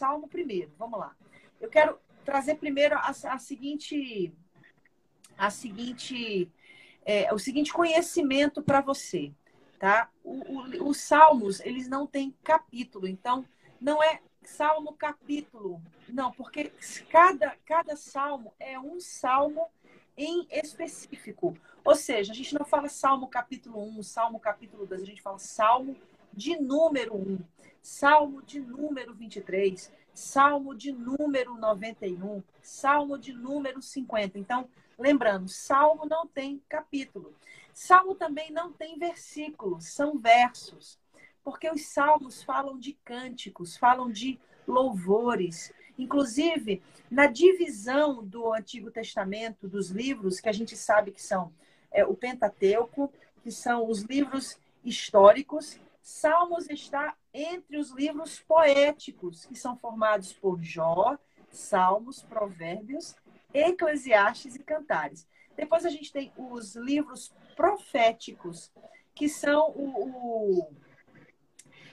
Salmo primeiro. Vamos lá. Eu quero trazer primeiro a, a seguinte, a seguinte, é, o seguinte conhecimento para você, tá? O, o, os salmos eles não têm capítulo, então não é salmo capítulo, não, porque cada cada salmo é um salmo em específico. Ou seja, a gente não fala Salmo capítulo 1, Salmo capítulo 2, a gente fala Salmo de número 1, Salmo de número 23, Salmo de número 91, Salmo de número 50. Então, lembrando, Salmo não tem capítulo. Salmo também não tem versículos, são versos. Porque os salmos falam de cânticos, falam de louvores. Inclusive, na divisão do Antigo Testamento, dos livros, que a gente sabe que são é, o Pentateuco, que são os livros históricos, Salmos está entre os livros poéticos, que são formados por Jó, Salmos, Provérbios, Eclesiastes e Cantares. Depois a gente tem os livros proféticos, que são o, o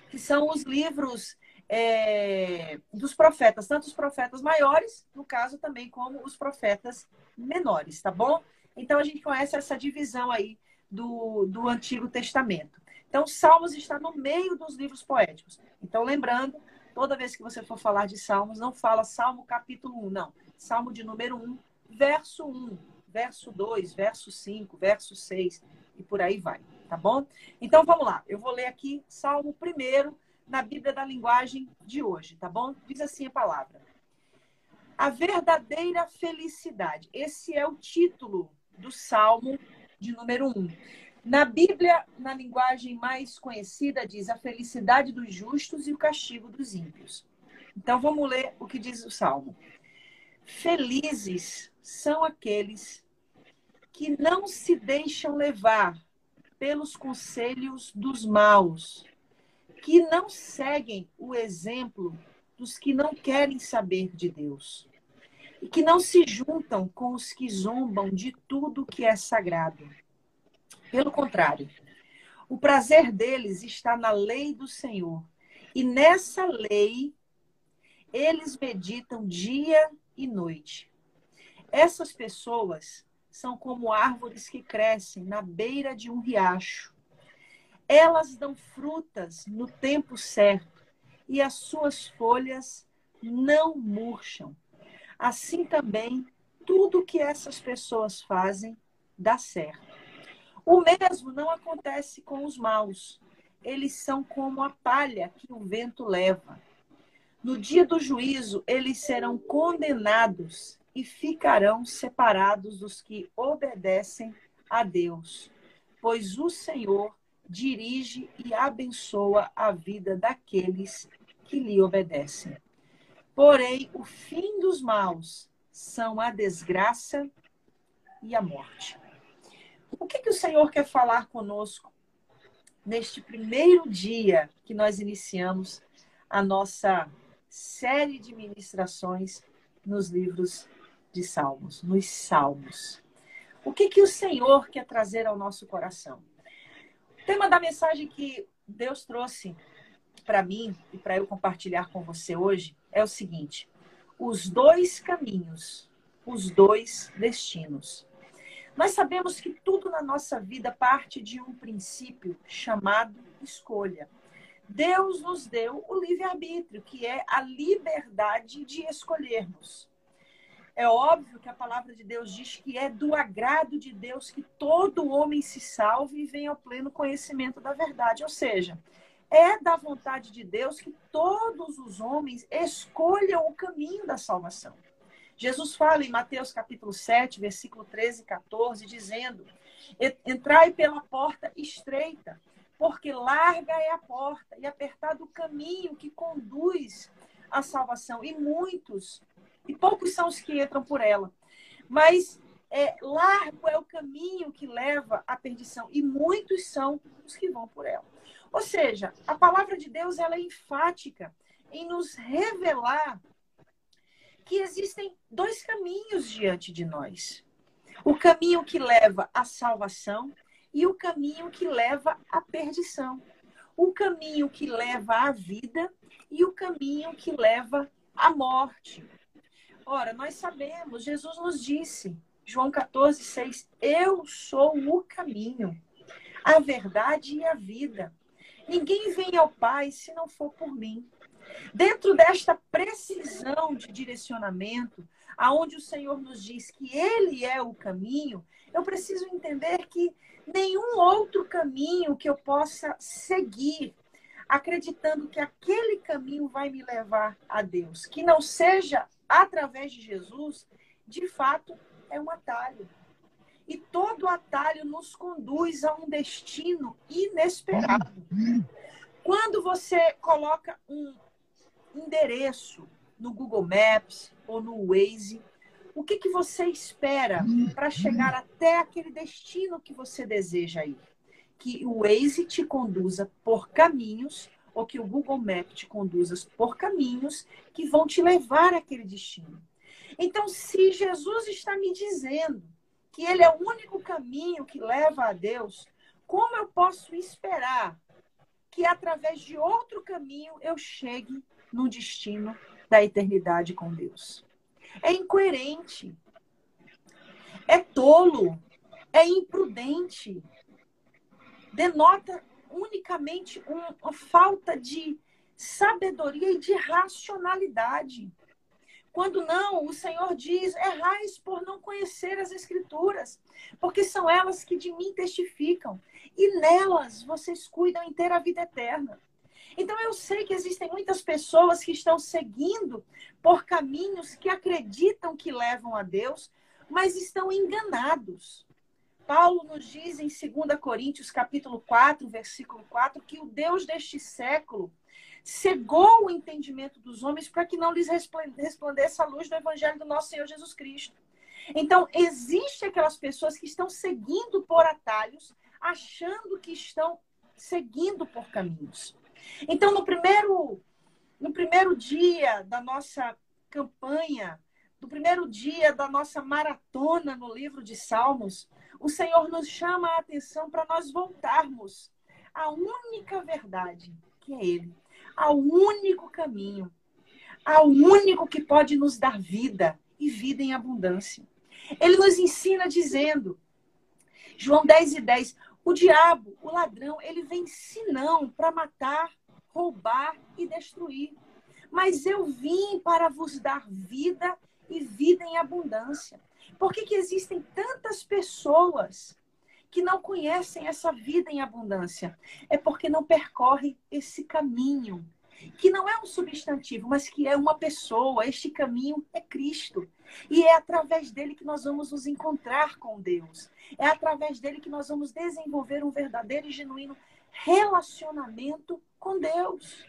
que são os livros é, dos profetas, tanto os profetas maiores, no caso também, como os profetas menores, tá bom? Então a gente conhece essa divisão aí do, do Antigo Testamento. Então, Salmos está no meio dos livros poéticos. Então, lembrando, toda vez que você for falar de Salmos, não fala Salmo capítulo 1, não. Salmo de número 1, verso 1, verso 2, verso 5, verso 6 e por aí vai, tá bom? Então, vamos lá. Eu vou ler aqui Salmo primeiro na Bíblia da linguagem de hoje, tá bom? Diz assim a palavra. A verdadeira felicidade. Esse é o título do Salmo de número 1. Na Bíblia, na linguagem mais conhecida, diz a felicidade dos justos e o castigo dos ímpios. Então vamos ler o que diz o Salmo. Felizes são aqueles que não se deixam levar pelos conselhos dos maus, que não seguem o exemplo dos que não querem saber de Deus, e que não se juntam com os que zombam de tudo que é sagrado pelo contrário, o prazer deles está na lei do Senhor. E nessa lei, eles meditam dia e noite. Essas pessoas são como árvores que crescem na beira de um riacho. Elas dão frutas no tempo certo e as suas folhas não murcham. Assim também, tudo que essas pessoas fazem dá certo. O mesmo não acontece com os maus. Eles são como a palha que o vento leva. No dia do juízo, eles serão condenados e ficarão separados dos que obedecem a Deus, pois o Senhor dirige e abençoa a vida daqueles que lhe obedecem. Porém, o fim dos maus são a desgraça e a morte. O que, que o Senhor quer falar conosco neste primeiro dia que nós iniciamos a nossa série de ministrações nos livros de Salmos, nos Salmos? O que, que o Senhor quer trazer ao nosso coração? O tema da mensagem que Deus trouxe para mim e para eu compartilhar com você hoje é o seguinte: os dois caminhos, os dois destinos. Nós sabemos que tudo na nossa vida parte de um princípio chamado escolha. Deus nos deu o livre-arbítrio, que é a liberdade de escolhermos. É óbvio que a palavra de Deus diz que é do agrado de Deus que todo homem se salve e venha ao pleno conhecimento da verdade. Ou seja, é da vontade de Deus que todos os homens escolham o caminho da salvação. Jesus fala em Mateus capítulo 7, versículo 13 e 14, dizendo: Entrai pela porta estreita, porque larga é a porta e apertado o caminho que conduz à salvação, e muitos, e poucos são os que entram por ela. Mas é, largo é o caminho que leva à perdição, e muitos são os que vão por ela. Ou seja, a palavra de Deus ela é enfática em nos revelar que existem dois caminhos diante de nós: o caminho que leva à salvação e o caminho que leva à perdição. O caminho que leva à vida e o caminho que leva a morte. Ora, nós sabemos, Jesus nos disse, João 14, 6, eu sou o caminho, a verdade e a vida. Ninguém vem ao Pai se não for por mim. Dentro desta precisão de direcionamento, aonde o Senhor nos diz que Ele é o caminho, eu preciso entender que nenhum outro caminho que eu possa seguir, acreditando que aquele caminho vai me levar a Deus, que não seja através de Jesus, de fato é um atalho. E todo atalho nos conduz a um destino inesperado. Quando você coloca um endereço no Google Maps ou no Waze, o que, que você espera para chegar até aquele destino que você deseja ir? Que o Waze te conduza por caminhos ou que o Google Maps te conduza por caminhos que vão te levar àquele destino. Então, se Jesus está me dizendo que ele é o único caminho que leva a Deus, como eu posso esperar que através de outro caminho eu chegue no destino da eternidade com Deus? É incoerente, é tolo, é imprudente, denota unicamente uma falta de sabedoria e de racionalidade. Quando não, o Senhor diz: errais por não conhecer as Escrituras, porque são elas que de mim testificam, e nelas vocês cuidam em ter a vida eterna. Então eu sei que existem muitas pessoas que estão seguindo por caminhos que acreditam que levam a Deus, mas estão enganados. Paulo nos diz em 2 Coríntios, capítulo 4, versículo 4, que o Deus deste século cegou o entendimento dos homens para que não lhes resplandeça a luz do evangelho do nosso Senhor Jesus Cristo. Então, existem aquelas pessoas que estão seguindo por atalhos, achando que estão seguindo por caminhos. Então, no primeiro, no primeiro dia da nossa campanha, no primeiro dia da nossa maratona no livro de Salmos, o Senhor nos chama a atenção para nós voltarmos à única verdade, que é Ele, ao único caminho, ao único que pode nos dar vida e vida em abundância. Ele nos ensina dizendo, João 10 e 10, o diabo, o ladrão, ele vem senão para matar, roubar e destruir. Mas eu vim para vos dar vida e vida em abundância. Por que, que existem tantas pessoas que não conhecem essa vida em abundância? É porque não percorrem esse caminho, que não é um substantivo, mas que é uma pessoa. Este caminho é Cristo. E é através dele que nós vamos nos encontrar com Deus. É através dele que nós vamos desenvolver um verdadeiro e genuíno relacionamento com Deus.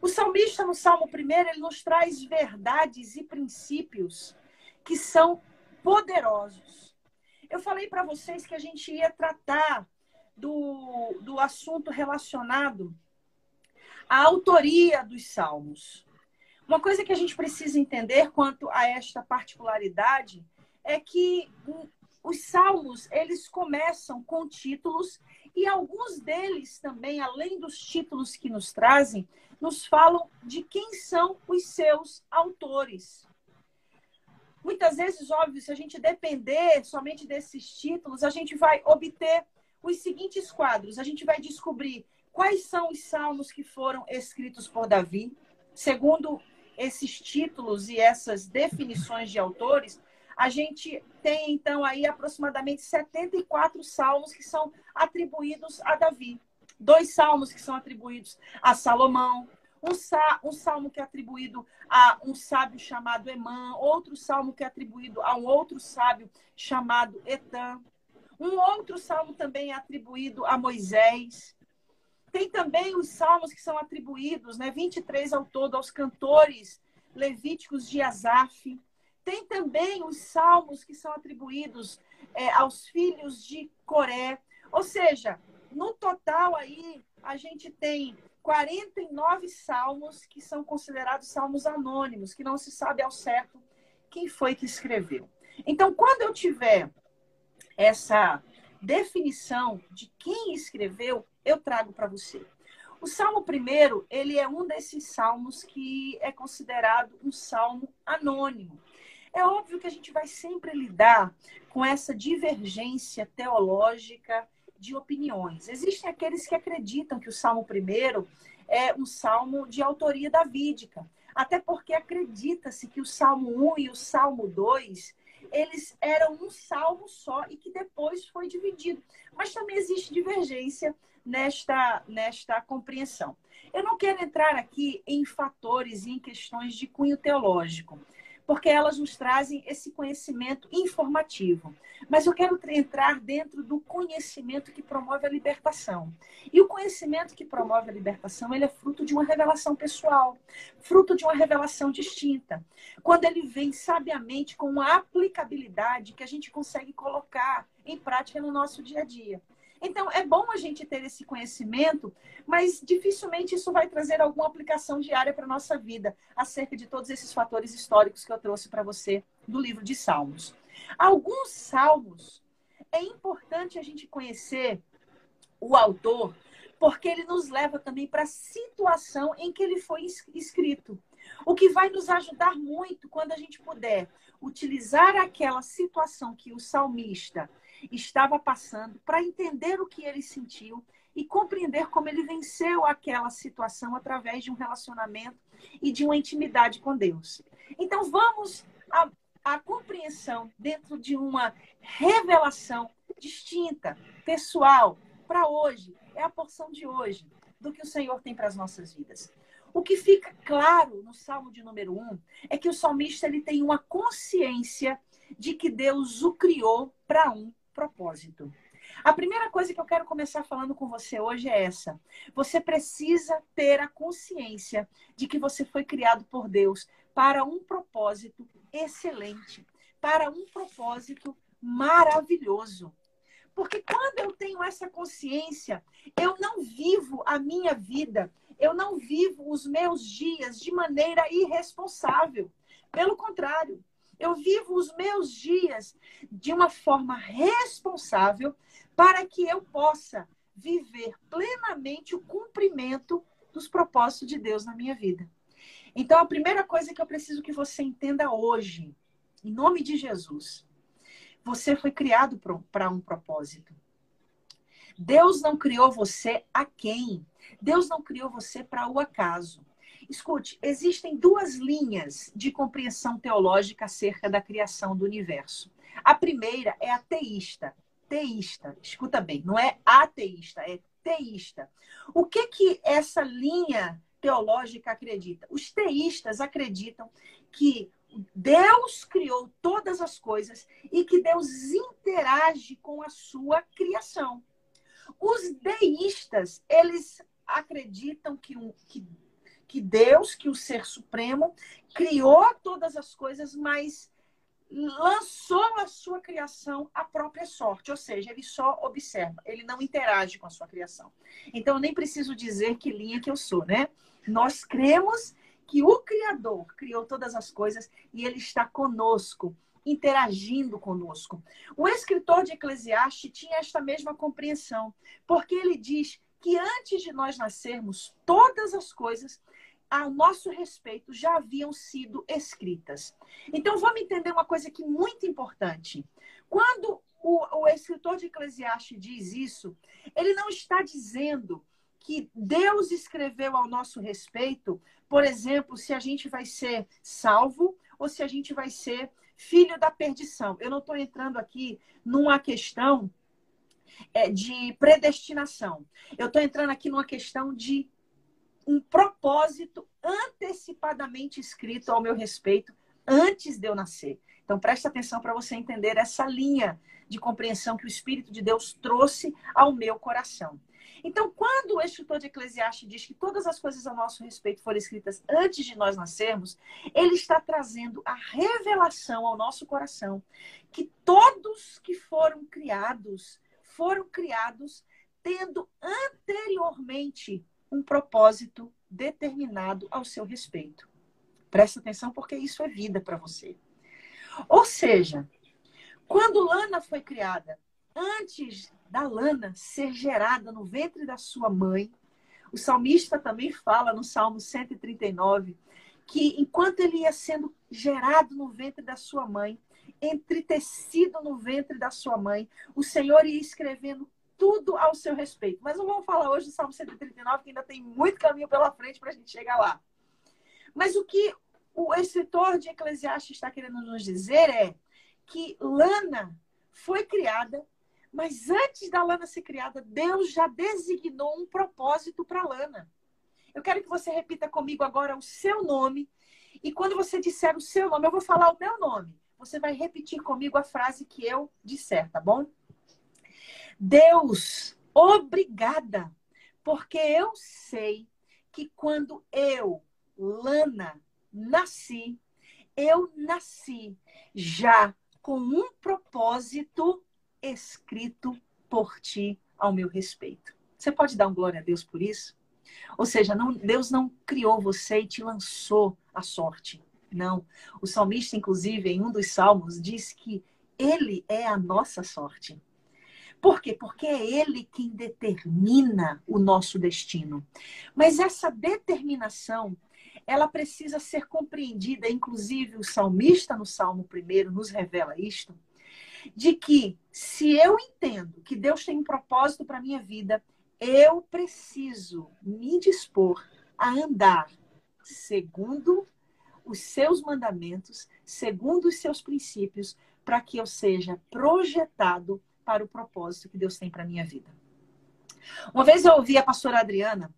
O salmista, no Salmo 1, ele nos traz verdades e princípios que são poderosos. Eu falei para vocês que a gente ia tratar do, do assunto relacionado à autoria dos salmos. Uma coisa que a gente precisa entender quanto a esta particularidade é que os salmos, eles começam com títulos e alguns deles também, além dos títulos que nos trazem, nos falam de quem são os seus autores. Muitas vezes, óbvio, se a gente depender somente desses títulos, a gente vai obter os seguintes quadros. A gente vai descobrir quais são os salmos que foram escritos por Davi, segundo esses títulos e essas definições de autores, a gente tem então aí aproximadamente 74 salmos que são atribuídos a Davi. Dois salmos que são atribuídos a Salomão, um, sa um salmo que é atribuído a um sábio chamado Emã, outro salmo que é atribuído a um outro sábio chamado Etan. Um outro salmo também é atribuído a Moisés. Tem também os salmos que são atribuídos, né, 23 ao todo, aos cantores levíticos de Asaf. Tem também os salmos que são atribuídos é, aos filhos de Coré. Ou seja, no total aí, a gente tem 49 salmos que são considerados salmos anônimos, que não se sabe ao certo quem foi que escreveu. Então, quando eu tiver essa definição de quem escreveu, eu trago para você. O Salmo primeiro, ele é um desses salmos que é considerado um salmo anônimo. É óbvio que a gente vai sempre lidar com essa divergência teológica de opiniões. Existem aqueles que acreditam que o Salmo primeiro é um salmo de autoria davídica, até porque acredita-se que o Salmo 1 e o Salmo 2 eles eram um salmo só e que depois foi dividido. Mas também existe divergência nesta, nesta compreensão. Eu não quero entrar aqui em fatores e em questões de cunho teológico porque elas nos trazem esse conhecimento informativo. Mas eu quero entrar dentro do conhecimento que promove a libertação. E o conhecimento que promove a libertação, ele é fruto de uma revelação pessoal, fruto de uma revelação distinta. Quando ele vem sabiamente com uma aplicabilidade que a gente consegue colocar em prática no nosso dia a dia. Então, é bom a gente ter esse conhecimento, mas dificilmente isso vai trazer alguma aplicação diária para a nossa vida, acerca de todos esses fatores históricos que eu trouxe para você do livro de Salmos. Alguns salmos, é importante a gente conhecer o autor, porque ele nos leva também para a situação em que ele foi escrito. O que vai nos ajudar muito quando a gente puder utilizar aquela situação que o salmista estava passando, para entender o que ele sentiu e compreender como ele venceu aquela situação através de um relacionamento e de uma intimidade com Deus. Então, vamos à, à compreensão dentro de uma revelação distinta, pessoal, para hoje. É a porção de hoje do que o Senhor tem para as nossas vidas. O que fica claro no Salmo de número 1 um, é que o salmista ele tem uma consciência de que Deus o criou para um propósito. A primeira coisa que eu quero começar falando com você hoje é essa. Você precisa ter a consciência de que você foi criado por Deus para um propósito excelente, para um propósito maravilhoso. Porque quando eu tenho essa consciência, eu não vivo a minha vida, eu não vivo os meus dias de maneira irresponsável. Pelo contrário, eu vivo os meus dias de uma forma responsável para que eu possa viver plenamente o cumprimento dos propósitos de Deus na minha vida. Então, a primeira coisa que eu preciso que você entenda hoje, em nome de Jesus, você foi criado para um propósito. Deus não criou você a quem? Deus não criou você para o acaso. Escute, existem duas linhas de compreensão teológica acerca da criação do universo. A primeira é a teísta. Teísta, escuta bem, não é ateísta, é teísta. O que que essa linha teológica acredita? Os teístas acreditam que Deus criou todas as coisas e que Deus interage com a sua criação. Os deístas, eles acreditam que, um, que que Deus, que o Ser Supremo, criou todas as coisas, mas lançou a sua criação à própria sorte, ou seja, ele só observa, ele não interage com a sua criação. Então, eu nem preciso dizer que linha que eu sou, né? Nós cremos que o Criador criou todas as coisas e ele está conosco, interagindo conosco. O escritor de Eclesiastes tinha esta mesma compreensão, porque ele diz que antes de nós nascermos, todas as coisas a nosso respeito já haviam sido escritas. Então, vamos entender uma coisa aqui muito importante. Quando o, o escritor de Eclesiastes diz isso, ele não está dizendo que Deus escreveu ao nosso respeito, por exemplo, se a gente vai ser salvo ou se a gente vai ser filho da perdição. Eu não estou entrando aqui numa questão é, de predestinação. Eu estou entrando aqui numa questão de um propósito antecipadamente escrito ao meu respeito antes de eu nascer. Então preste atenção para você entender essa linha de compreensão que o Espírito de Deus trouxe ao meu coração. Então, quando o escritor de Eclesiastes diz que todas as coisas a nosso respeito foram escritas antes de nós nascermos, ele está trazendo a revelação ao nosso coração que todos que foram criados foram criados tendo anteriormente um propósito determinado ao seu respeito. Presta atenção, porque isso é vida para você. Ou seja, quando Lana foi criada, antes da Lana ser gerada no ventre da sua mãe, O salmista também fala no Salmo 139 que enquanto ele ia sendo gerado no ventre da sua mãe, entretecido no ventre da sua mãe, o Senhor ia escrevendo tudo ao seu respeito. Mas não vamos falar hoje do Salmo 139, que ainda tem muito caminho pela frente para a gente chegar lá. Mas o que o escritor de Eclesiastes está querendo nos dizer é que Lana foi criada, mas antes da Lana ser criada, Deus já designou um propósito para Lana. Eu quero que você repita comigo agora o seu nome. E quando você disser o seu nome, eu vou falar o meu nome. Você vai repetir comigo a frase que eu disser, tá bom? Deus, obrigada, porque eu sei que quando eu, Lana, nasci, eu nasci já com um propósito escrito por ti ao meu respeito. Você pode dar um glória a Deus por isso? Ou seja, não, Deus não criou você e te lançou a sorte. Não. O salmista, inclusive, em um dos salmos, diz que ele é a nossa sorte. Por quê? Porque é ele quem determina o nosso destino. Mas essa determinação, ela precisa ser compreendida, inclusive o salmista no Salmo 1 nos revela isto, de que se eu entendo que Deus tem um propósito para minha vida, eu preciso me dispor a andar segundo os seus mandamentos, segundo os seus princípios, para que eu seja projetado para o propósito que Deus tem para minha vida. Uma vez eu ouvi a pastora Adriana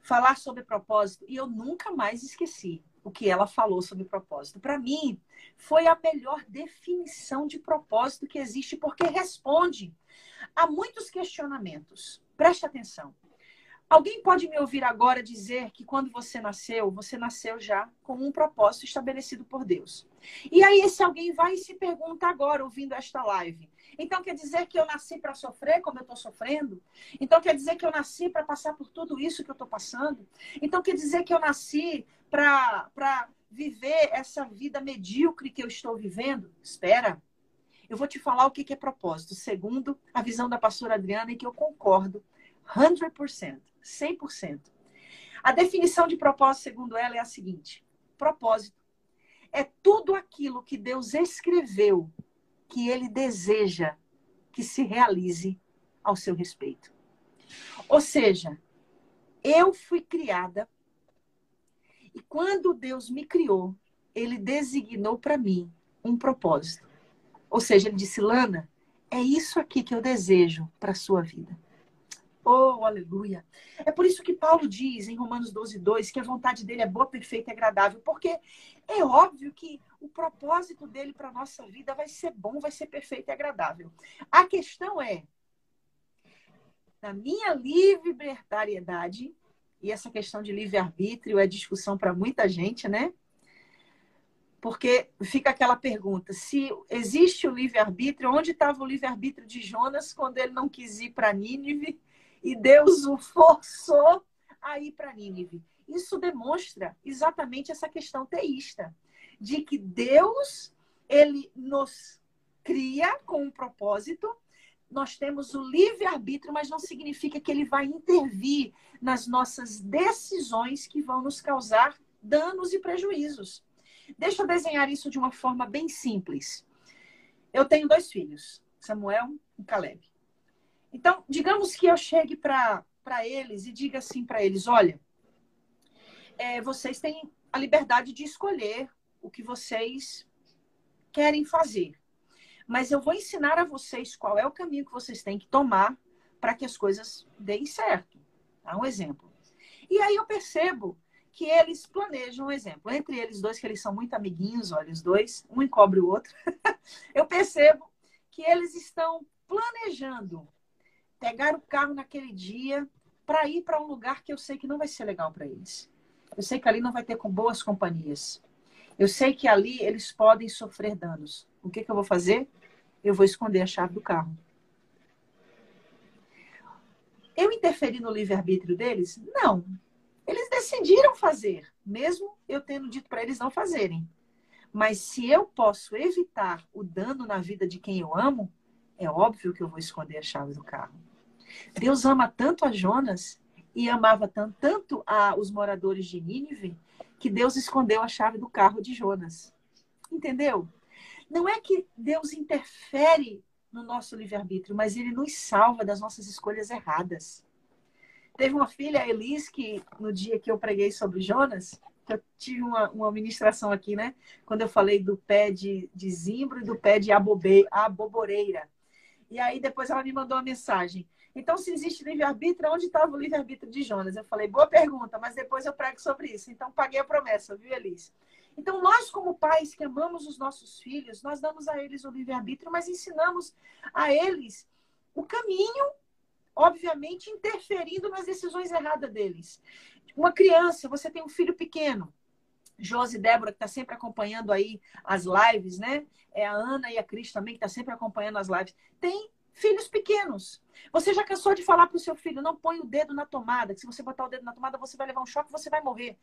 falar sobre propósito e eu nunca mais esqueci o que ela falou sobre propósito. Para mim, foi a melhor definição de propósito que existe, porque responde a muitos questionamentos. Preste atenção. Alguém pode me ouvir agora dizer que quando você nasceu, você nasceu já com um propósito estabelecido por Deus. E aí esse alguém vai e se pergunta agora, ouvindo esta live. Então quer dizer que eu nasci para sofrer como eu estou sofrendo? Então quer dizer que eu nasci para passar por tudo isso que eu estou passando? Então quer dizer que eu nasci para viver essa vida medíocre que eu estou vivendo? Espera. Eu vou te falar o que é propósito, segundo a visão da pastora Adriana, e que eu concordo 100%, 100%. A definição de propósito, segundo ela, é a seguinte: propósito é tudo aquilo que Deus escreveu que ele deseja que se realize ao seu respeito. Ou seja, eu fui criada e quando Deus me criou, ele designou para mim um propósito. Ou seja, ele disse: Lana, é isso aqui que eu desejo para a sua vida. Oh, aleluia. É por isso que Paulo diz em Romanos 12, 2 que a vontade dele é boa, perfeita e agradável, porque é óbvio que o propósito dele para a nossa vida vai ser bom, vai ser perfeito e agradável. A questão é, na minha libertariedade, e essa questão de livre-arbítrio é discussão para muita gente, né? Porque fica aquela pergunta: se existe o livre-arbítrio, onde estava o livre-arbítrio de Jonas quando ele não quis ir para Nínive e Deus o forçou a ir para Nínive. Isso demonstra exatamente essa questão teísta, de que Deus ele nos cria com um propósito. Nós temos o livre-arbítrio, mas não significa que ele vai intervir nas nossas decisões que vão nos causar danos e prejuízos. Deixa eu desenhar isso de uma forma bem simples. Eu tenho dois filhos, Samuel e Caleb. Então, digamos que eu chegue para eles e diga assim para eles: olha, é, vocês têm a liberdade de escolher o que vocês querem fazer. Mas eu vou ensinar a vocês qual é o caminho que vocês têm que tomar para que as coisas deem certo. Tá? Um exemplo. E aí eu percebo que eles planejam um exemplo. Entre eles dois, que eles são muito amiguinhos, olha, os dois, um encobre o outro. eu percebo que eles estão planejando pegar o carro naquele dia para ir para um lugar que eu sei que não vai ser legal para eles. Eu sei que ali não vai ter com boas companhias. Eu sei que ali eles podem sofrer danos. O que, que eu vou fazer? Eu vou esconder a chave do carro. Eu interferi no livre-arbítrio deles? Não. Eles decidiram fazer, mesmo eu tendo dito para eles não fazerem. Mas se eu posso evitar o dano na vida de quem eu amo, é óbvio que eu vou esconder a chave do carro. Deus ama tanto a Jonas e amava tanto, tanto a, os moradores de Nínive que Deus escondeu a chave do carro de Jonas. Entendeu? Não é que Deus interfere no nosso livre-arbítrio, mas ele nos salva das nossas escolhas erradas. Teve uma filha, a Elis, que no dia que eu preguei sobre Jonas, eu tive uma, uma ministração aqui, né? Quando eu falei do pé de, de zimbro e do pé de abobe, aboboreira. E aí depois ela me mandou uma mensagem. Então, se existe livre-arbítrio, onde estava o livre-arbítrio de Jonas? Eu falei, boa pergunta, mas depois eu prego sobre isso. Então, paguei a promessa, viu, Elis? Então, nós, como pais que amamos os nossos filhos, nós damos a eles o livre-arbítrio, mas ensinamos a eles o caminho, obviamente, interferindo nas decisões erradas deles. Uma criança, você tem um filho pequeno, Josi Débora, que está sempre acompanhando aí as lives, né? É a Ana e a Cris também, que está sempre acompanhando as lives. Tem filhos pequenos. Você já cansou de falar para o seu filho, não põe o dedo na tomada, que se você botar o dedo na tomada, você vai levar um choque, você vai morrer.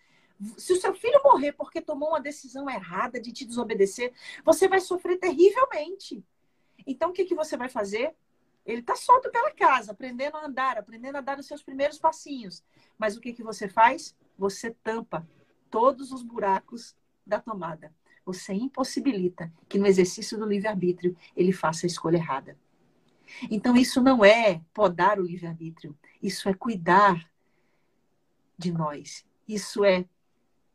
Se o seu filho morrer porque tomou uma decisão errada de te desobedecer, você vai sofrer terrivelmente. Então, o que, que você vai fazer? Ele está solto pela casa, aprendendo a andar, aprendendo a dar os seus primeiros passinhos. Mas o que, que você faz? Você tampa todos os buracos da tomada. Você impossibilita que no exercício do livre-arbítrio ele faça a escolha errada. Então, isso não é podar o livre-arbítrio, isso é cuidar de nós, isso é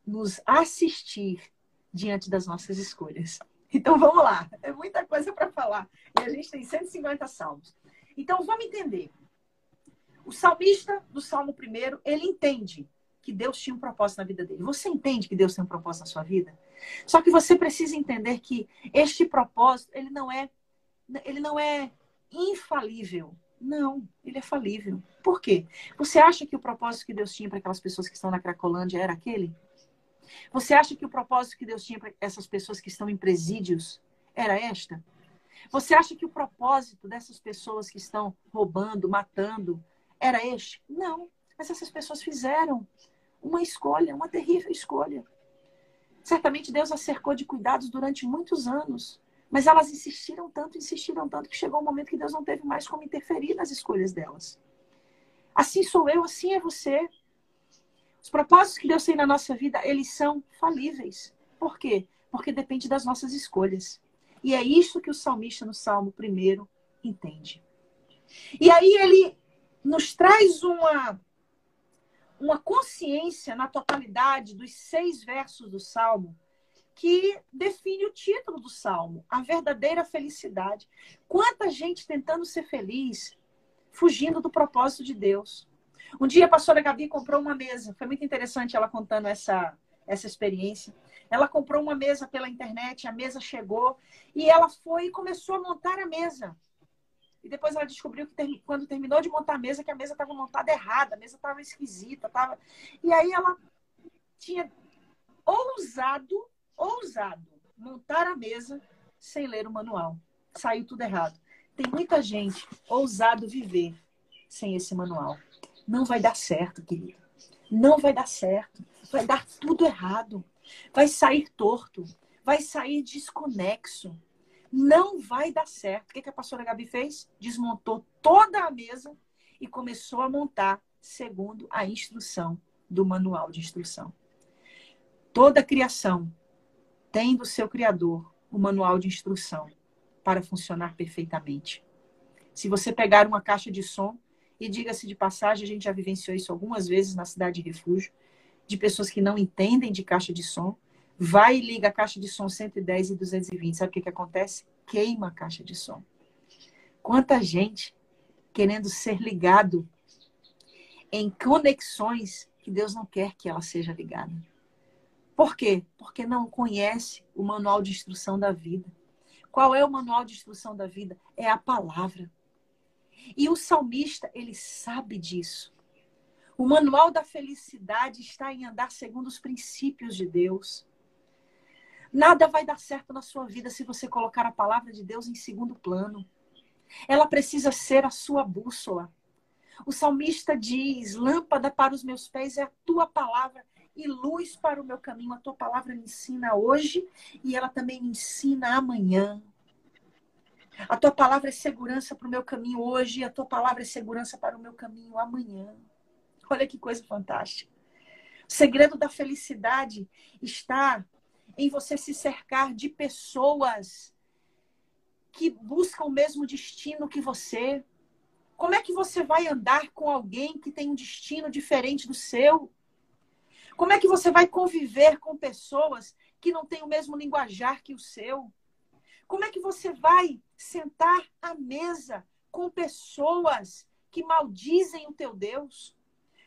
nos assistir diante das nossas escolhas. Então vamos lá, é muita coisa para falar. E a gente tem 150 salmos. Então vamos entender. O salmista do Salmo 1, ele entende que Deus tinha um propósito na vida dele. Você entende que Deus tem um propósito na sua vida? Só que você precisa entender que este propósito, ele não é ele não é infalível. Não, ele é falível. Por quê? Você acha que o propósito que Deus tinha para aquelas pessoas que estão na Cracolândia era aquele? Você acha que o propósito que Deus tinha para essas pessoas que estão em presídios era esta? Você acha que o propósito dessas pessoas que estão roubando, matando, era este? Não. Mas essas pessoas fizeram uma escolha, uma terrível escolha. Certamente Deus as cercou de cuidados durante muitos anos. Mas elas insistiram tanto, insistiram tanto, que chegou um momento que Deus não teve mais como interferir nas escolhas delas. Assim sou eu, assim é você. Os propósitos que Deus tem na nossa vida, eles são falíveis. Por quê? Porque depende das nossas escolhas. E é isso que o salmista no Salmo primeiro entende. E aí ele nos traz uma, uma consciência na totalidade dos seis versos do Salmo que define o título do salmo, a verdadeira felicidade. Quanta gente tentando ser feliz, fugindo do propósito de Deus. Um dia a pastora Gabi comprou uma mesa, foi muito interessante ela contando essa, essa experiência. Ela comprou uma mesa pela internet, a mesa chegou e ela foi e começou a montar a mesa. E depois ela descobriu que quando terminou de montar a mesa, que a mesa estava montada errada, a mesa estava esquisita, tava... E aí ela tinha ousado ousado montar a mesa sem ler o manual. Saiu tudo errado. Tem muita gente ousado viver sem esse manual. Não vai dar certo, querido. Não vai dar certo. Vai dar tudo errado. Vai sair torto. Vai sair desconexo. Não vai dar certo. O que a pastora Gabi fez? Desmontou toda a mesa e começou a montar segundo a instrução do manual de instrução. Toda a criação tem do seu criador o manual de instrução para funcionar perfeitamente. Se você pegar uma caixa de som, e diga-se de passagem, a gente já vivenciou isso algumas vezes na cidade de refúgio, de pessoas que não entendem de caixa de som, vai e liga a caixa de som 110 e 220. Sabe o que, que acontece? Queima a caixa de som. Quanta gente querendo ser ligado em conexões que Deus não quer que ela seja ligada. Por quê? Porque não conhece o manual de instrução da vida. Qual é o manual de instrução da vida? É a palavra. E o salmista, ele sabe disso. O manual da felicidade está em andar segundo os princípios de Deus. Nada vai dar certo na sua vida se você colocar a palavra de Deus em segundo plano. Ela precisa ser a sua bússola. O salmista diz: Lâmpada para os meus pés é a tua palavra e luz para o meu caminho. A tua palavra me ensina hoje e ela também me ensina amanhã. A tua palavra é segurança para o meu caminho hoje e a tua palavra é segurança para o meu caminho amanhã. Olha que coisa fantástica. O segredo da felicidade está em você se cercar de pessoas que buscam o mesmo destino que você. Como é que você vai andar com alguém que tem um destino diferente do seu? Como é que você vai conviver com pessoas que não têm o mesmo linguajar que o seu? Como é que você vai sentar à mesa com pessoas que maldizem o teu Deus?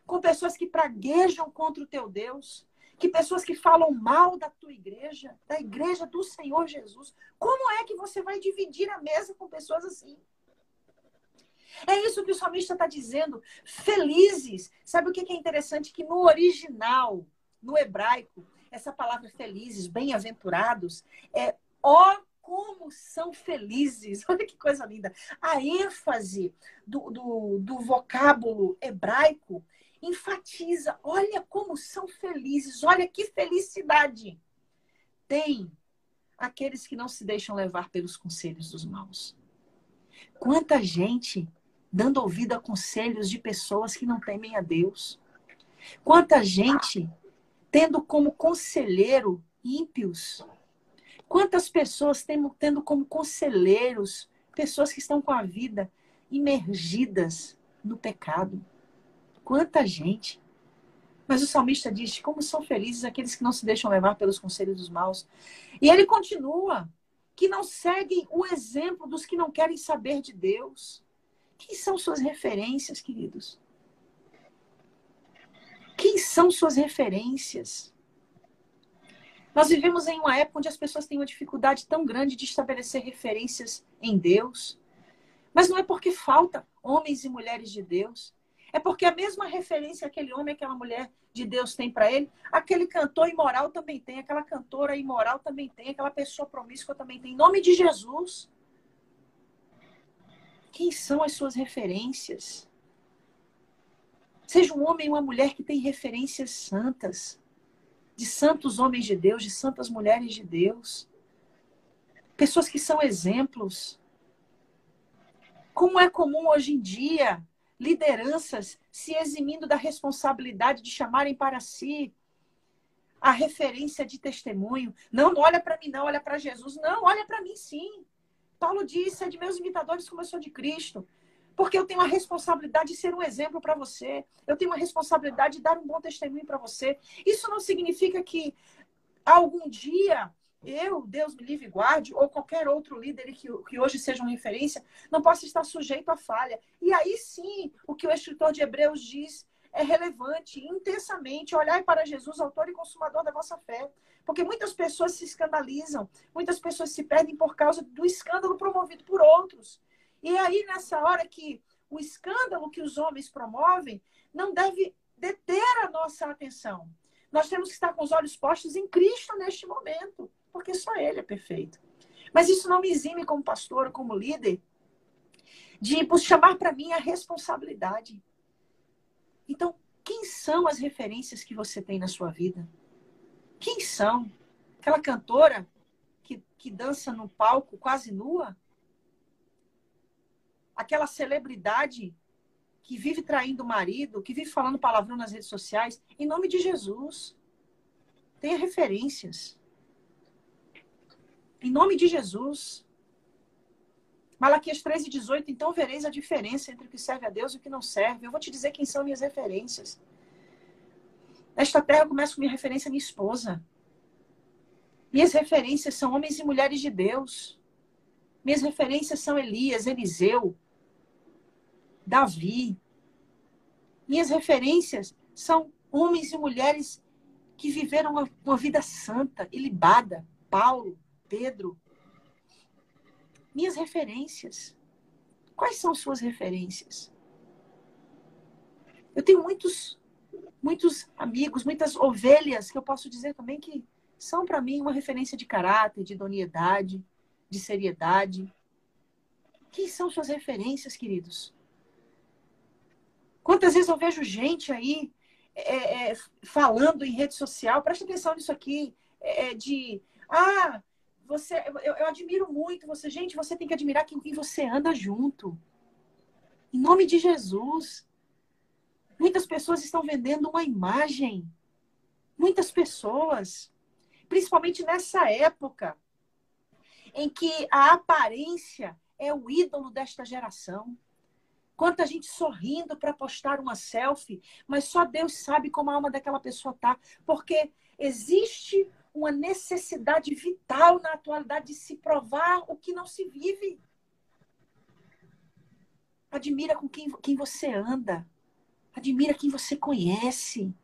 Com pessoas que praguejam contra o teu Deus? Que pessoas que falam mal da tua igreja, da igreja do Senhor Jesus? Como é que você vai dividir a mesa com pessoas assim? É isso que o salmista está dizendo. Felizes. Sabe o que é interessante? Que no original, no hebraico, essa palavra felizes, bem-aventurados, é ó como são felizes. Olha que coisa linda. A ênfase do, do, do vocábulo hebraico enfatiza. Olha como são felizes. Olha que felicidade. Tem aqueles que não se deixam levar pelos conselhos dos maus. Quanta gente dando ouvido a conselhos de pessoas que não temem a Deus. Quanta gente tendo como conselheiro ímpios. Quantas pessoas tendo, tendo como conselheiros pessoas que estão com a vida imergidas no pecado. Quanta gente. Mas o salmista diz: como são felizes aqueles que não se deixam levar pelos conselhos dos maus. E ele continua: que não seguem o exemplo dos que não querem saber de Deus. Quem são suas referências, queridos? Quem são suas referências? Nós vivemos em uma época onde as pessoas têm uma dificuldade tão grande de estabelecer referências em Deus. Mas não é porque falta homens e mulheres de Deus. É porque a mesma referência que aquele homem, aquela mulher de Deus tem para ele, aquele cantor imoral também tem, aquela cantora imoral também tem, aquela pessoa promíscua também tem. Em nome de Jesus. Quem são as suas referências? Seja um homem ou uma mulher que tem referências santas, de santos homens de Deus, de santas mulheres de Deus. Pessoas que são exemplos. Como é comum hoje em dia lideranças se eximindo da responsabilidade de chamarem para si a referência de testemunho. Não, não olha para mim, não, olha para Jesus. Não, olha para mim sim. Paulo disse: é de meus imitadores como eu sou de Cristo. Porque eu tenho a responsabilidade de ser um exemplo para você. Eu tenho a responsabilidade de dar um bom testemunho para você. Isso não significa que algum dia eu, Deus me livre e guarde, ou qualquer outro líder que, que hoje seja uma referência, não possa estar sujeito à falha. E aí sim, o que o escritor de Hebreus diz é relevante, intensamente, olhar para Jesus, autor e consumador da vossa fé. Porque muitas pessoas se escandalizam, muitas pessoas se perdem por causa do escândalo promovido por outros. E é aí, nessa hora que o escândalo que os homens promovem não deve deter a nossa atenção. Nós temos que estar com os olhos postos em Cristo neste momento, porque só Ele é perfeito. Mas isso não me exime como pastor, como líder, de chamar para mim a responsabilidade. Então, quem são as referências que você tem na sua vida? Quem são? Aquela cantora que, que dança no palco quase nua? Aquela celebridade que vive traindo o marido, que vive falando palavrão nas redes sociais? Em nome de Jesus. Tenha referências. Em nome de Jesus. Malaquias 13, 18. Então vereis a diferença entre o que serve a Deus e o que não serve. Eu vou te dizer quem são minhas referências. Nesta terra eu começo com minha referência minha esposa. Minhas referências são homens e mulheres de Deus. Minhas referências são Elias, Eliseu, Davi. Minhas referências são homens e mulheres que viveram uma, uma vida santa, ilibada. Paulo, Pedro, minhas referências. Quais são suas referências? Eu tenho muitos, muitos amigos, muitas ovelhas que eu posso dizer também que são para mim uma referência de caráter, de idoneidade, de seriedade. Quem são suas referências, queridos? Quantas vezes eu vejo gente aí é, é, falando em rede social, presta atenção nisso aqui, é, de ah, você, eu, eu, admiro muito você. Gente, você tem que admirar quem, quem você anda junto. Em nome de Jesus. Muitas pessoas estão vendendo uma imagem. Muitas pessoas, principalmente nessa época, em que a aparência é o ídolo desta geração. Quanta gente sorrindo para postar uma selfie, mas só Deus sabe como a alma daquela pessoa tá, porque existe uma necessidade vital na atualidade de se provar o que não se vive. Admira com quem, quem você anda. Admira quem você conhece.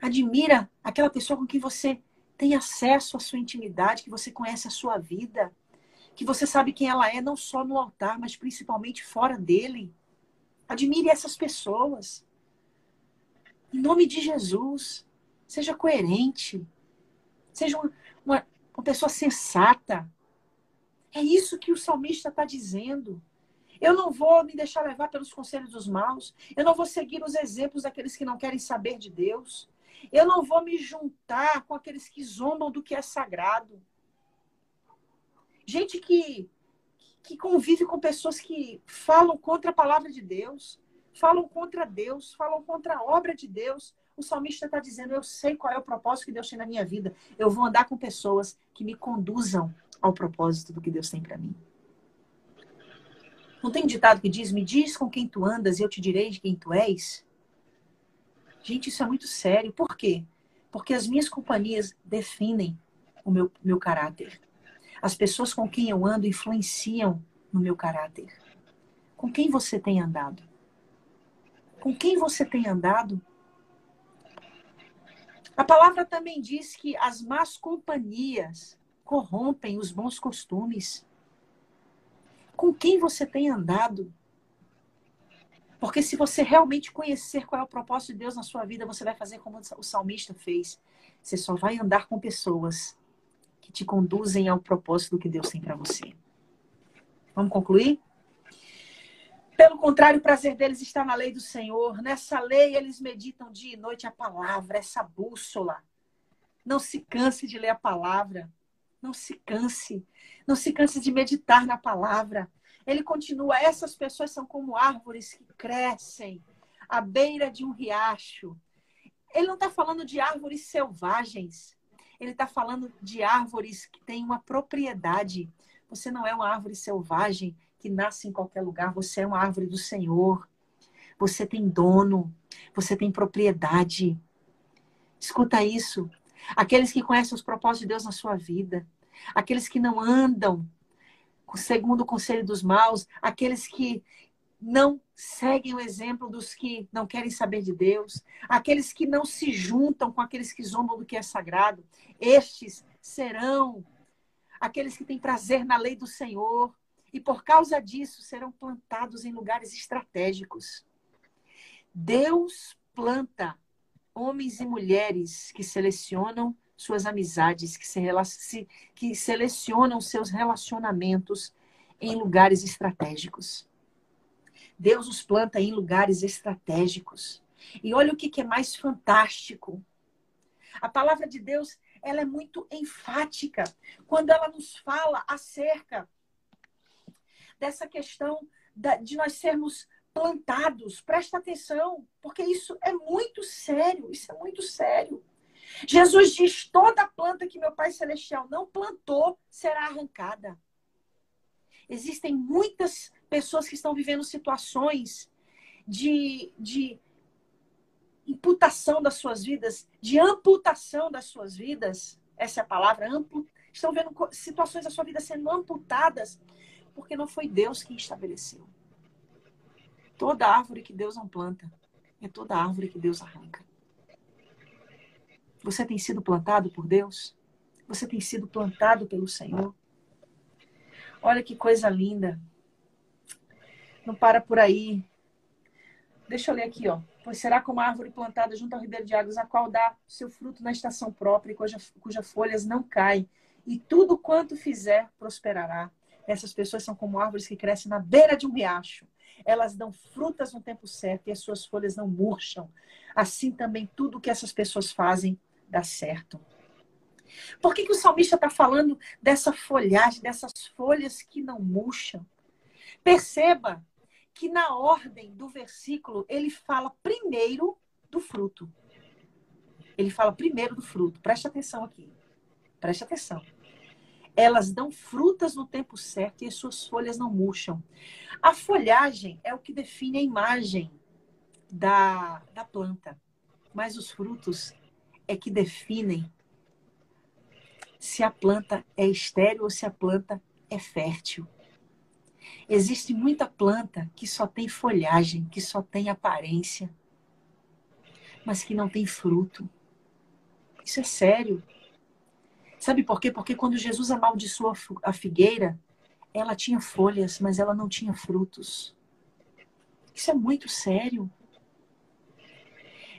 Admira aquela pessoa com quem você tem acesso à sua intimidade, que você conhece a sua vida, que você sabe quem ela é, não só no altar, mas principalmente fora dele. Admire essas pessoas. Em nome de Jesus, seja coerente. Seja uma, uma, uma pessoa sensata. É isso que o salmista está dizendo. Eu não vou me deixar levar pelos conselhos dos maus. Eu não vou seguir os exemplos daqueles que não querem saber de Deus. Eu não vou me juntar com aqueles que zombam do que é sagrado. Gente que, que convive com pessoas que falam contra a palavra de Deus, falam contra Deus, falam contra a obra de Deus. O salmista está dizendo: Eu sei qual é o propósito que Deus tem na minha vida. Eu vou andar com pessoas que me conduzam ao propósito do que Deus tem para mim. Não tem ditado que diz: Me diz com quem tu andas e eu te direi de quem tu és? Gente, isso é muito sério. Por quê? Porque as minhas companhias definem o meu, meu caráter. As pessoas com quem eu ando influenciam no meu caráter. Com quem você tem andado? Com quem você tem andado? A palavra também diz que as más companhias corrompem os bons costumes. Com quem você tem andado? Porque se você realmente conhecer qual é o propósito de Deus na sua vida, você vai fazer como o salmista fez. Você só vai andar com pessoas que te conduzem ao propósito que Deus tem para você. Vamos concluir? Pelo contrário, o prazer deles está na lei do Senhor. Nessa lei eles meditam dia e noite a palavra, essa bússola. Não se canse de ler a palavra. Não se canse. Não se canse de meditar na palavra. Ele continua: essas pessoas são como árvores que crescem à beira de um riacho. Ele não está falando de árvores selvagens. Ele está falando de árvores que têm uma propriedade. Você não é uma árvore selvagem que nasce em qualquer lugar. Você é uma árvore do Senhor. Você tem dono. Você tem propriedade. Escuta isso. Aqueles que conhecem os propósitos de Deus na sua vida. Aqueles que não andam segundo o conselho dos maus, aqueles que não seguem o exemplo dos que não querem saber de Deus, aqueles que não se juntam com aqueles que zombam do que é sagrado, estes serão aqueles que têm prazer na lei do Senhor e por causa disso serão plantados em lugares estratégicos. Deus planta homens e mulheres que selecionam suas amizades, que, se, que selecionam seus relacionamentos em lugares estratégicos. Deus os planta em lugares estratégicos. E olha o que, que é mais fantástico. A palavra de Deus ela é muito enfática quando ela nos fala acerca dessa questão de nós sermos plantados. Presta atenção, porque isso é muito sério. Isso é muito sério. Jesus diz: toda planta que meu Pai Celestial não plantou será arrancada. Existem muitas pessoas que estão vivendo situações de, de imputação das suas vidas, de amputação das suas vidas. Essa é a palavra, amplo. Estão vendo situações da sua vida sendo amputadas porque não foi Deus quem estabeleceu. Toda árvore que Deus não planta é toda árvore que Deus arranca. Você tem sido plantado por Deus? Você tem sido plantado pelo Senhor? Olha que coisa linda. Não para por aí. Deixa eu ler aqui, ó. Pois será como a árvore plantada junto ao ribeiro de águas, a qual dá seu fruto na estação própria e cuja, cuja folhas não caem, e tudo quanto fizer prosperará. Essas pessoas são como árvores que crescem na beira de um riacho. Elas dão frutas no tempo certo e as suas folhas não murcham. Assim também tudo que essas pessoas fazem dá certo. Por que, que o salmista está falando dessa folhagem, dessas folhas que não murcham? Perceba que na ordem do versículo ele fala primeiro do fruto. Ele fala primeiro do fruto. Preste atenção aqui. Preste atenção. Elas dão frutas no tempo certo e as suas folhas não murcham. A folhagem é o que define a imagem da, da planta. Mas os frutos é que definem se a planta é estéril ou se a planta é fértil. Existe muita planta que só tem folhagem, que só tem aparência, mas que não tem fruto. Isso é sério. Sabe por quê? Porque quando Jesus amaldiçoou a figueira, ela tinha folhas, mas ela não tinha frutos. Isso é muito sério.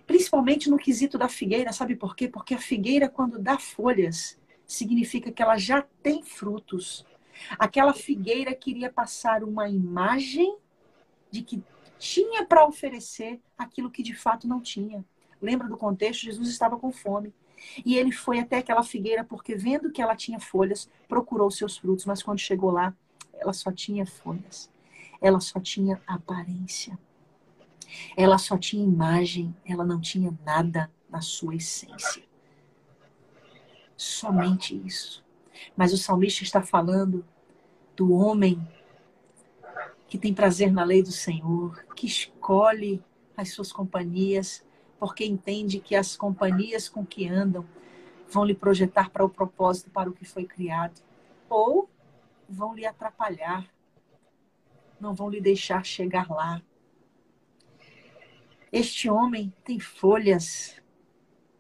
Principalmente no quesito da figueira, sabe por quê? Porque a figueira, quando dá folhas, significa que ela já tem frutos. Aquela figueira queria passar uma imagem de que tinha para oferecer aquilo que de fato não tinha. Lembra do contexto? Jesus estava com fome. E ele foi até aquela figueira porque, vendo que ela tinha folhas, procurou seus frutos, mas quando chegou lá, ela só tinha folhas. Ela só tinha aparência. Ela só tinha imagem, ela não tinha nada na sua essência. Somente isso. Mas o salmista está falando do homem que tem prazer na lei do Senhor, que escolhe as suas companhias, porque entende que as companhias com que andam vão lhe projetar para o propósito para o que foi criado, ou vão lhe atrapalhar, não vão lhe deixar chegar lá. Este homem tem folhas,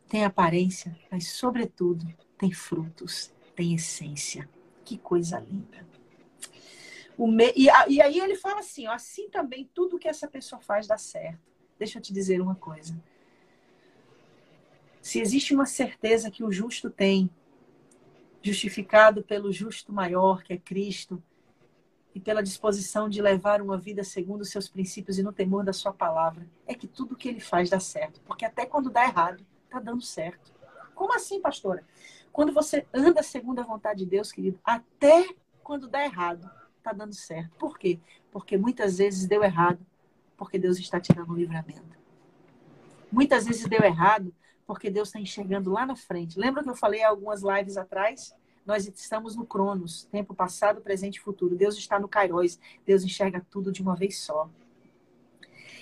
tem aparência, mas, sobretudo, tem frutos, tem essência. Que coisa linda. Me... E, e, aí ele fala assim: ó, assim também tudo que essa pessoa faz dá certo. Deixa eu te dizer uma coisa. Se existe uma certeza que o justo tem, justificado pelo justo maior, que é Cristo, e pela disposição de levar uma vida segundo os seus princípios e no temor da sua palavra, é que tudo que ele faz dá certo. Porque até quando dá errado, tá dando certo. Como assim, pastora? Quando você anda segundo a vontade de Deus, querido, até quando dá errado, tá dando certo. Por quê? Porque muitas vezes deu errado, porque Deus está te dando um livramento. Muitas vezes deu errado, porque Deus está enxergando lá na frente. Lembra que eu falei algumas lives atrás? Nós estamos no Cronos, tempo passado, presente e futuro. Deus está no Kairos. Deus enxerga tudo de uma vez só.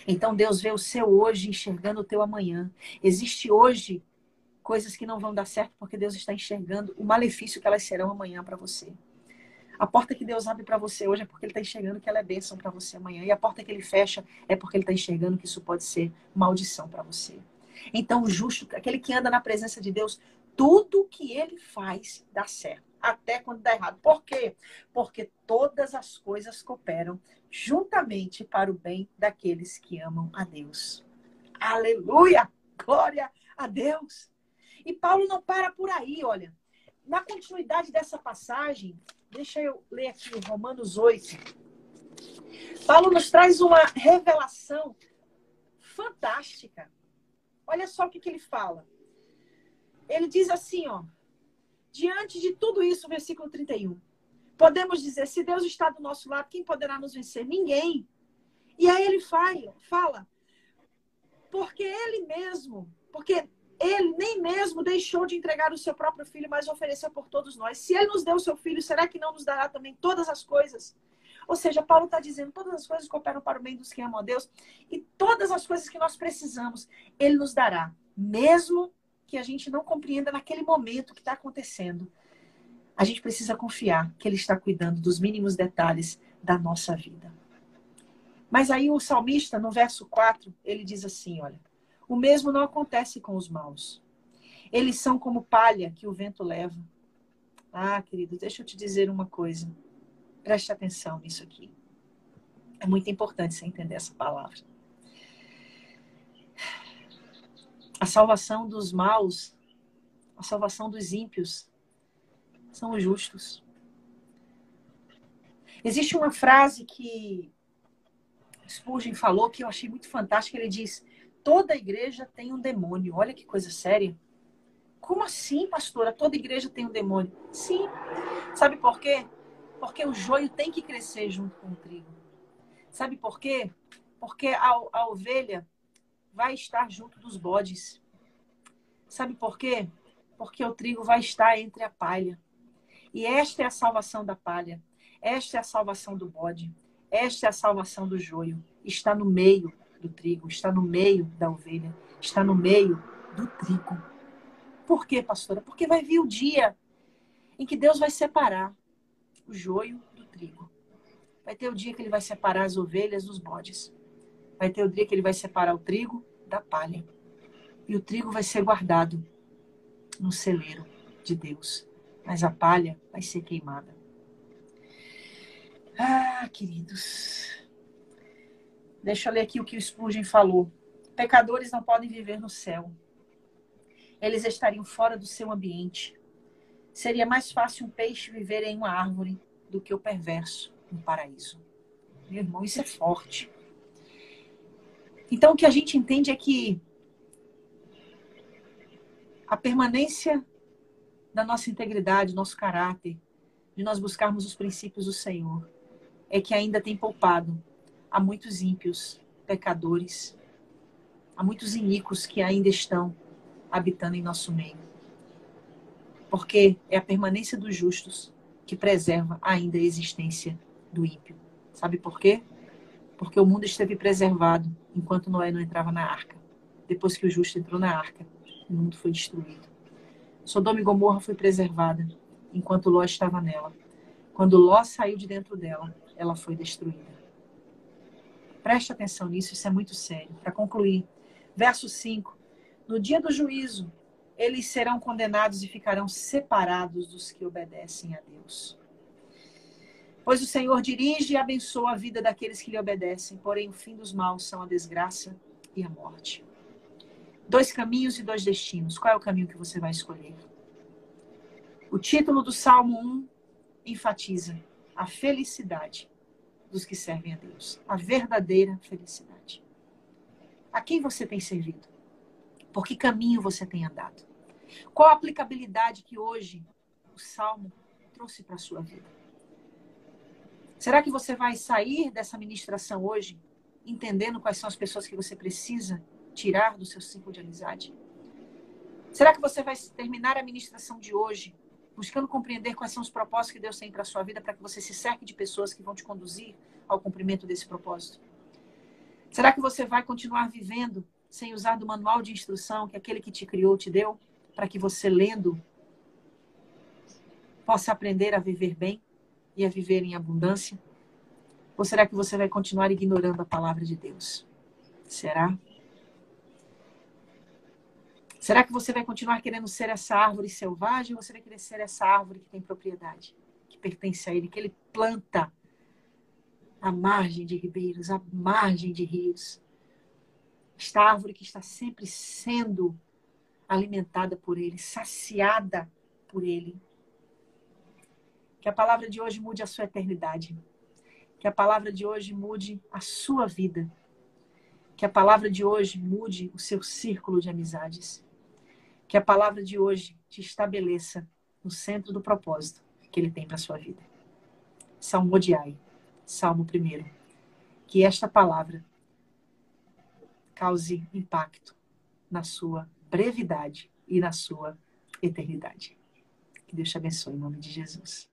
Então Deus vê o seu hoje enxergando o teu amanhã. Existe hoje coisas que não vão dar certo porque Deus está enxergando o malefício que elas serão amanhã para você. A porta que Deus abre para você hoje é porque Ele está enxergando que ela é bênção para você amanhã. E a porta que Ele fecha é porque Ele está enxergando que isso pode ser maldição para você. Então, o justo, aquele que anda na presença de Deus, tudo que ele faz dá certo, até quando dá errado. Por quê? Porque todas as coisas cooperam juntamente para o bem daqueles que amam a Deus. Aleluia! Glória a Deus! E Paulo não para por aí, olha. Na continuidade dessa passagem, deixa eu ler aqui Romanos 8. Paulo nos traz uma revelação fantástica Olha só o que, que ele fala. Ele diz assim, ó. Diante de tudo isso, versículo 31. Podemos dizer, se Deus está do nosso lado, quem poderá nos vencer? Ninguém. E aí ele fala, fala porque ele mesmo, porque ele nem mesmo deixou de entregar o seu próprio filho, mas ofereceu por todos nós. Se ele nos deu o seu filho, será que não nos dará também todas as coisas? Ou seja, Paulo está dizendo todas as coisas cooperam para o bem dos que amam a Deus e todas as coisas que nós precisamos, Ele nos dará, mesmo que a gente não compreenda naquele momento o que está acontecendo. A gente precisa confiar que Ele está cuidando dos mínimos detalhes da nossa vida. Mas aí o salmista, no verso 4, ele diz assim: olha, o mesmo não acontece com os maus. Eles são como palha que o vento leva. Ah, querido, deixa eu te dizer uma coisa. Preste atenção nisso aqui. É muito importante você entender essa palavra. A salvação dos maus, a salvação dos ímpios, são os justos. Existe uma frase que Spurgeon falou que eu achei muito fantástica. Ele diz: toda igreja tem um demônio. Olha que coisa séria. Como assim, pastora? Toda igreja tem um demônio? Sim. Sabe por quê? Porque o joio tem que crescer junto com o trigo. Sabe por quê? Porque a, a ovelha vai estar junto dos bodes. Sabe por quê? Porque o trigo vai estar entre a palha. E esta é a salvação da palha. Esta é a salvação do bode. Esta é a salvação do joio. Está no meio do trigo, está no meio da ovelha, está no meio do trigo. Por quê, pastora? Porque vai vir o dia em que Deus vai separar o joio do trigo. Vai ter o dia que ele vai separar as ovelhas dos bodes. Vai ter o dia que ele vai separar o trigo da palha. E o trigo vai ser guardado no celeiro de Deus. Mas a palha vai ser queimada. Ah, queridos. Deixa eu ler aqui o que o Spurgeon falou. Pecadores não podem viver no céu. Eles estariam fora do seu ambiente. Seria mais fácil um peixe viver em uma árvore do que o perverso no paraíso. Meu irmão, isso é forte. Então, o que a gente entende é que a permanência da nossa integridade, nosso caráter, de nós buscarmos os princípios do Senhor, é que ainda tem poupado a muitos ímpios, pecadores, a muitos iníquos que ainda estão habitando em nosso meio. Porque é a permanência dos justos que preserva ainda a existência do ímpio. Sabe por quê? Porque o mundo esteve preservado enquanto Noé não entrava na arca. Depois que o justo entrou na arca, o mundo foi destruído. Sodoma e Gomorra foi preservada enquanto Ló estava nela. Quando Ló saiu de dentro dela, ela foi destruída. Preste atenção nisso, isso é muito sério. Para concluir, verso 5: No dia do juízo, eles serão condenados e ficarão separados dos que obedecem a Deus. Pois o Senhor dirige e abençoa a vida daqueles que lhe obedecem, porém o fim dos maus são a desgraça e a morte. Dois caminhos e dois destinos. Qual é o caminho que você vai escolher? O título do Salmo 1 enfatiza a felicidade dos que servem a Deus, a verdadeira felicidade. A quem você tem servido? Por que caminho você tem andado? Qual a aplicabilidade que hoje o Salmo trouxe para a sua vida? Será que você vai sair dessa ministração hoje entendendo quais são as pessoas que você precisa tirar do seu ciclo de amizade? Será que você vai terminar a ministração de hoje buscando compreender quais são os propósitos que Deus tem para a sua vida para que você se cerque de pessoas que vão te conduzir ao cumprimento desse propósito? Será que você vai continuar vivendo sem usar do manual de instrução que aquele que te criou te deu para que você lendo possa aprender a viver bem? E a viver em abundância? Ou será que você vai continuar ignorando a palavra de Deus? Será? Será que você vai continuar querendo ser essa árvore selvagem ou você vai querer ser essa árvore que tem propriedade, que pertence a Ele, que Ele planta à margem de ribeiros, à margem de rios? Esta árvore que está sempre sendo alimentada por Ele, saciada por Ele. Que a palavra de hoje mude a sua eternidade. Que a palavra de hoje mude a sua vida. Que a palavra de hoje mude o seu círculo de amizades. Que a palavra de hoje te estabeleça no centro do propósito que ele tem para sua vida. Salmodiai, Salmo 1. Que esta palavra cause impacto na sua brevidade e na sua eternidade. Que Deus te abençoe em nome de Jesus.